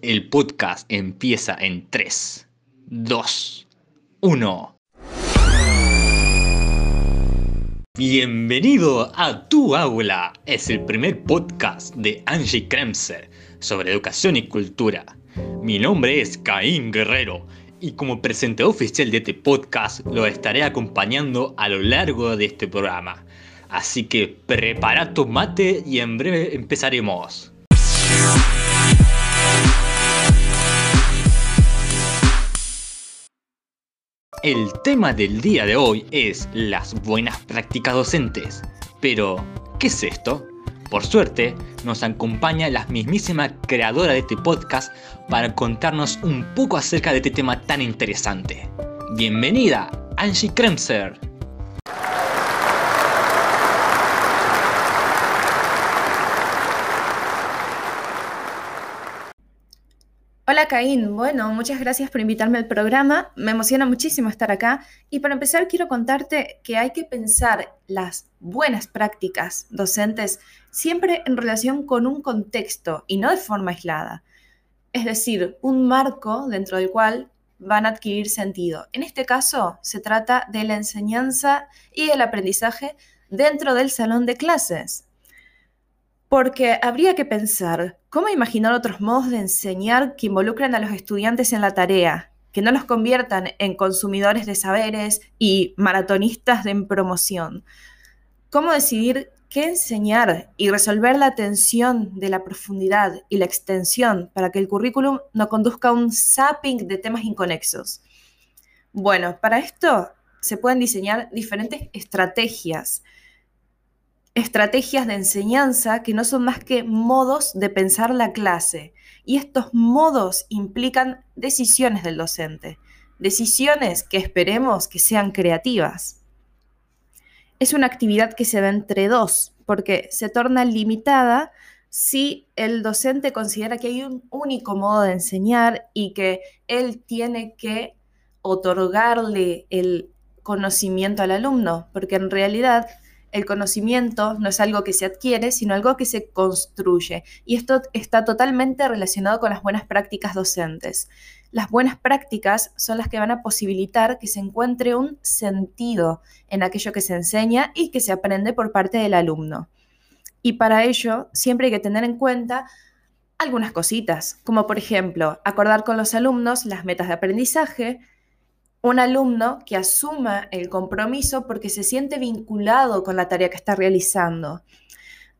El podcast empieza en 3, 2, 1. Bienvenido a Tu Aula. Es el primer podcast de Angie Kremser sobre educación y cultura. Mi nombre es Caín Guerrero y como presentador oficial de este podcast lo estaré acompañando a lo largo de este programa. Así que prepara tu mate y en breve empezaremos. El tema del día de hoy es las buenas prácticas docentes. Pero, ¿qué es esto? Por suerte, nos acompaña la mismísima creadora de este podcast para contarnos un poco acerca de este tema tan interesante. Bienvenida, Angie Kremser. Caín, bueno, muchas gracias por invitarme al programa, me emociona muchísimo estar acá y para empezar quiero contarte que hay que pensar las buenas prácticas docentes siempre en relación con un contexto y no de forma aislada, es decir, un marco dentro del cual van a adquirir sentido. En este caso se trata de la enseñanza y el aprendizaje dentro del salón de clases. Porque habría que pensar cómo imaginar otros modos de enseñar que involucren a los estudiantes en la tarea, que no los conviertan en consumidores de saberes y maratonistas de promoción. Cómo decidir qué enseñar y resolver la tensión de la profundidad y la extensión para que el currículum no conduzca a un zapping de temas inconexos. Bueno, para esto se pueden diseñar diferentes estrategias estrategias de enseñanza que no son más que modos de pensar la clase. Y estos modos implican decisiones del docente, decisiones que esperemos que sean creativas. Es una actividad que se da entre dos, porque se torna limitada si el docente considera que hay un único modo de enseñar y que él tiene que otorgarle el conocimiento al alumno, porque en realidad el conocimiento no es algo que se adquiere, sino algo que se construye. Y esto está totalmente relacionado con las buenas prácticas docentes. Las buenas prácticas son las que van a posibilitar que se encuentre un sentido en aquello que se enseña y que se aprende por parte del alumno. Y para ello siempre hay que tener en cuenta algunas cositas, como por ejemplo acordar con los alumnos las metas de aprendizaje, un alumno que asuma el compromiso porque se siente vinculado con la tarea que está realizando.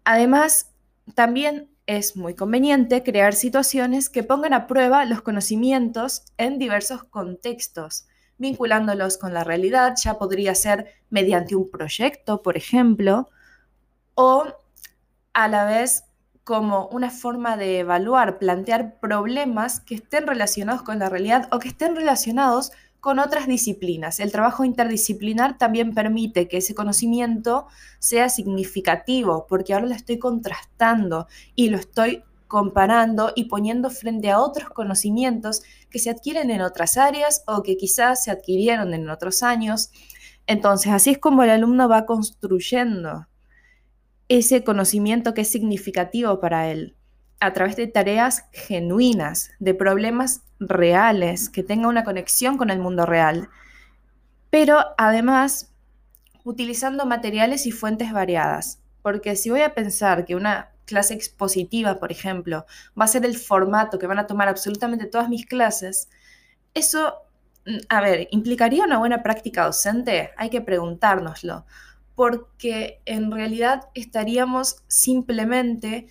Además, también es muy conveniente crear situaciones que pongan a prueba los conocimientos en diversos contextos, vinculándolos con la realidad, ya podría ser mediante un proyecto, por ejemplo, o a la vez como una forma de evaluar, plantear problemas que estén relacionados con la realidad o que estén relacionados con otras disciplinas. El trabajo interdisciplinar también permite que ese conocimiento sea significativo, porque ahora lo estoy contrastando y lo estoy comparando y poniendo frente a otros conocimientos que se adquieren en otras áreas o que quizás se adquirieron en otros años. Entonces, así es como el alumno va construyendo ese conocimiento que es significativo para él a través de tareas genuinas, de problemas reales, que tenga una conexión con el mundo real, pero además utilizando materiales y fuentes variadas. Porque si voy a pensar que una clase expositiva, por ejemplo, va a ser el formato que van a tomar absolutamente todas mis clases, eso, mm, a ver, ¿implicaría una buena práctica docente? Hay que preguntárnoslo, porque en realidad estaríamos simplemente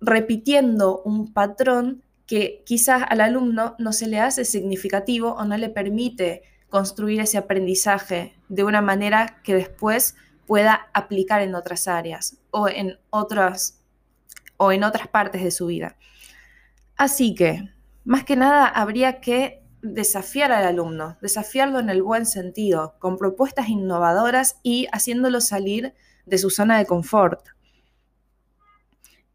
repitiendo un patrón que quizás al alumno no se le hace significativo o no le permite construir ese aprendizaje de una manera que después pueda aplicar en otras áreas o en otras o en otras partes de su vida. Así que, más que nada, habría que desafiar al alumno, desafiarlo en el buen sentido, con propuestas innovadoras y haciéndolo salir de su zona de confort.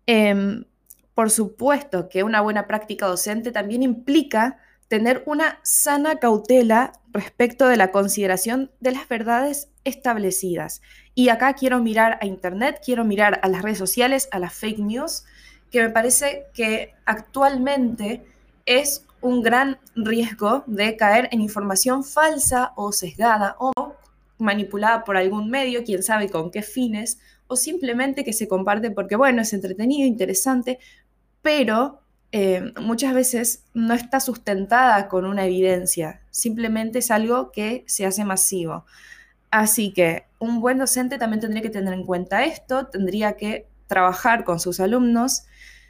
Em, por supuesto que una buena práctica docente también implica tener una sana cautela respecto de la consideración de las verdades establecidas. Y acá quiero mirar a Internet, quiero mirar a las redes sociales, a las fake news, que me parece que actualmente es un gran riesgo de caer en información falsa o sesgada o manipulada por algún medio, quién sabe con qué fines, o simplemente que se comparte porque, bueno, es entretenido, interesante, pero eh, muchas veces no está sustentada con una evidencia, simplemente es algo que se hace masivo. Así que un buen docente también tendría que tener en cuenta esto, tendría que trabajar con sus alumnos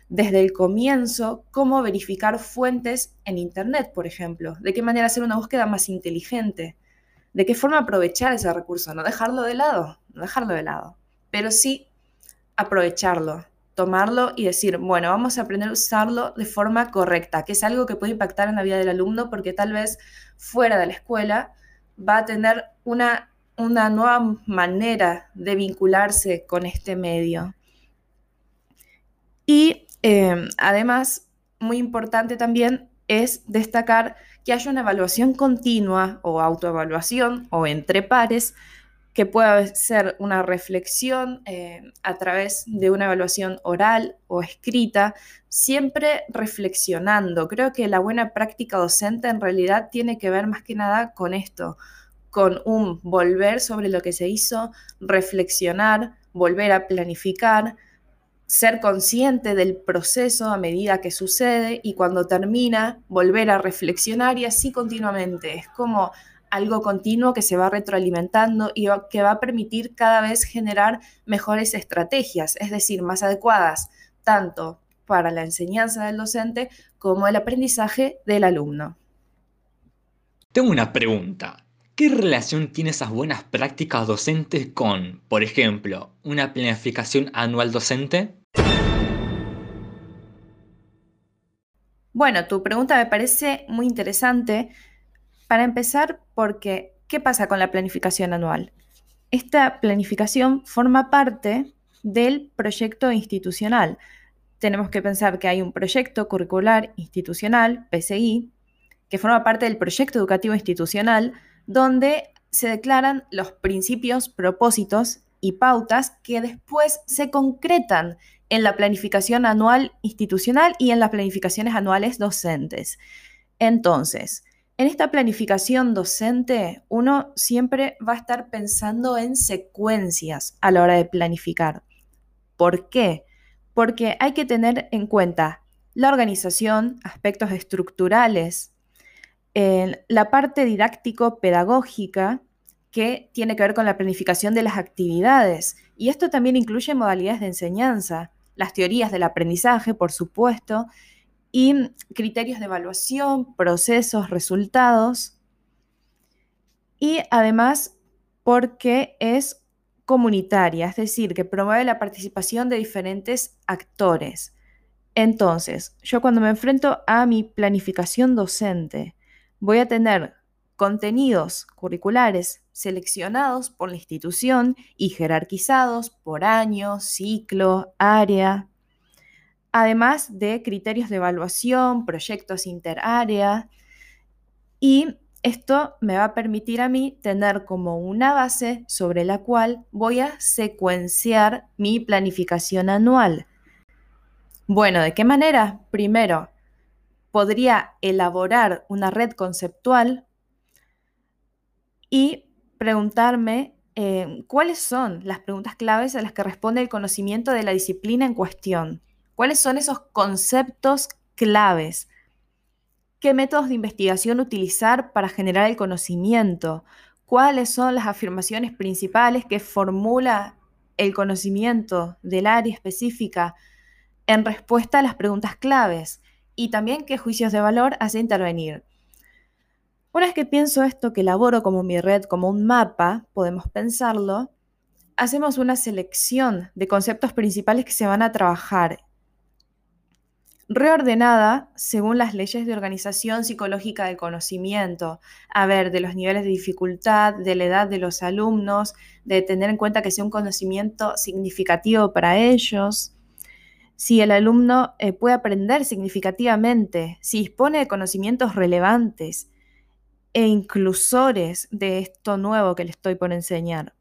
desde el comienzo cómo verificar fuentes en Internet, por ejemplo, de qué manera hacer una búsqueda más inteligente, de qué forma aprovechar ese recurso, no dejarlo de lado, no dejarlo de lado, pero sí aprovecharlo, tomarlo y decir, bueno, vamos a aprender a usarlo de forma correcta, que es algo que puede impactar en la vida del alumno porque tal vez fuera de la escuela va a tener una, una nueva manera de vincularse con este medio. Y Em, además, muy importante también es destacar que haya una evaluación continua o autoevaluación o entre pares que pueda ser una reflexión eh, a través de una evaluación oral o escrita, siempre reflexionando. Creo que la buena práctica docente en realidad tiene que ver más que nada con esto, con un volver sobre lo que se hizo, reflexionar, volver a planificar, ser consciente del proceso a medida que sucede y cuando termina volver a reflexionar y así continuamente. Es como algo continuo que se va retroalimentando y que va a permitir cada vez generar mejores estrategias, es decir, más adecuadas tanto para la enseñanza del docente como el aprendizaje del alumno. Tengo una pregunta. ¿Qué relación tiene esas buenas prácticas docentes con, por ejemplo, una planificación anual docente? Bueno, tu pregunta me parece muy interesante. Para empezar, porque ¿qué pasa con la planificación anual? Esta planificación forma parte del proyecto institucional. Tenemos que pensar que hay un proyecto curricular institucional, PCI, que forma parte del proyecto educativo institucional, donde se declaran los principios, propósitos y pautas que después se concretan en la planificación anual institucional y en las planificaciones anuales docentes. Entonces, en esta planificación docente, uno siempre va a estar pensando en secuencias a la hora de planificar. ¿Por qué? Porque hay que tener en cuenta la organización, aspectos estructurales, la parte didáctico-pedagógica, que tiene que ver con la planificación de las actividades. Y esto también incluye modalidades de enseñanza, las teorías del aprendizaje, por supuesto, y criterios de evaluación, procesos, resultados. Y además porque es comunitaria, es decir, que promueve la participación de diferentes actores. Entonces, yo cuando me enfrento a mi planificación docente, voy a tener contenidos curriculares seleccionados por la institución y jerarquizados por año, ciclo, área, además de criterios de evaluación, proyectos interárea, y esto me va a permitir a mí tener como una base sobre la cual voy a secuenciar mi planificación anual. Bueno, ¿de qué manera? Primero, podría elaborar una red conceptual y preguntarme eh, cuáles son las preguntas claves a las que responde el conocimiento de la disciplina en cuestión. ¿Cuáles son esos conceptos claves? ¿Qué métodos de investigación utilizar para generar el conocimiento? ¿Cuáles son las afirmaciones principales que formula el conocimiento del área específica en respuesta a las preguntas claves? Y también qué juicios de valor hace intervenir. Una vez que pienso esto, que elaboro como mi red, como un mapa, podemos pensarlo, hacemos una selección de conceptos principales que se van a trabajar, reordenada según las leyes de organización psicológica del conocimiento, a ver, de los niveles de dificultad, de la edad de los alumnos, de tener en cuenta que sea un conocimiento significativo para ellos, si el alumno eh, puede aprender significativamente, si dispone de conocimientos relevantes, e inclusores de esto nuevo que le estoy por enseñar.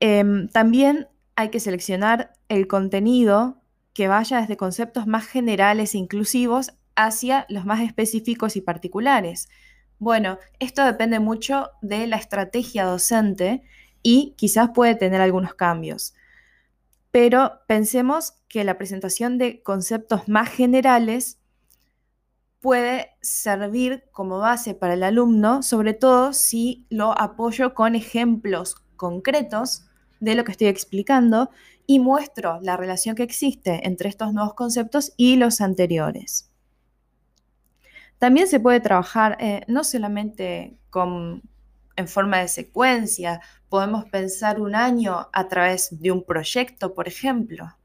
Em, también hay que seleccionar el contenido que vaya desde conceptos más generales e inclusivos hacia los más específicos y particulares. Bueno, esto depende mucho de la estrategia docente y quizás puede tener algunos cambios. Pero pensemos que la presentación de conceptos más generales puede servir como base para el alumno, sobre todo si lo apoyo con ejemplos concretos de lo que estoy explicando y muestro la relación que existe entre estos nuevos conceptos y los anteriores. También se puede trabajar eh, no solamente con, en forma de secuencia, podemos pensar un año a través de un proyecto, por ejemplo,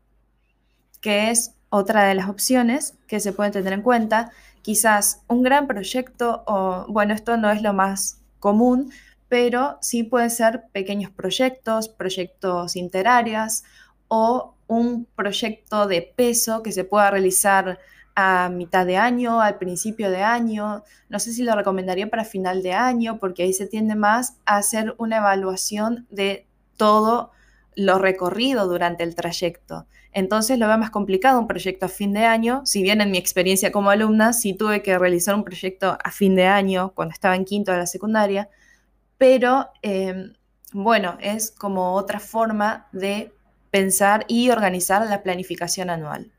que es otra de las opciones que se pueden tener en cuenta. Quizás un gran proyecto, o bueno, esto no es lo más común, pero sí puede ser pequeños proyectos, proyectos interáreas o un proyecto de peso que se pueda realizar a mitad de año, al principio de año. No sé si lo recomendaría para final de año, porque ahí se tiende más a hacer una evaluación de todo lo recorrido durante el trayecto. Entonces lo veo más complicado un proyecto a fin de año, si bien en mi experiencia como alumna sí tuve que realizar un proyecto a fin de año cuando estaba en quinto de la secundaria, pero em, bueno, es como otra forma de pensar y organizar la planificación anual.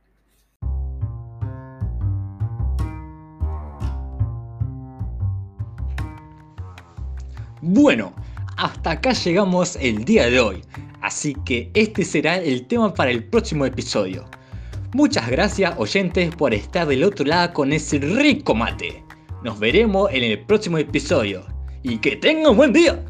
Bueno, hasta acá llegamos el día de hoy, así que este será el tema para el próximo episodio. Muchas gracias oyentes por estar del otro lado con ese rico mate. Nos veremos en el próximo episodio y que tengan un buen día.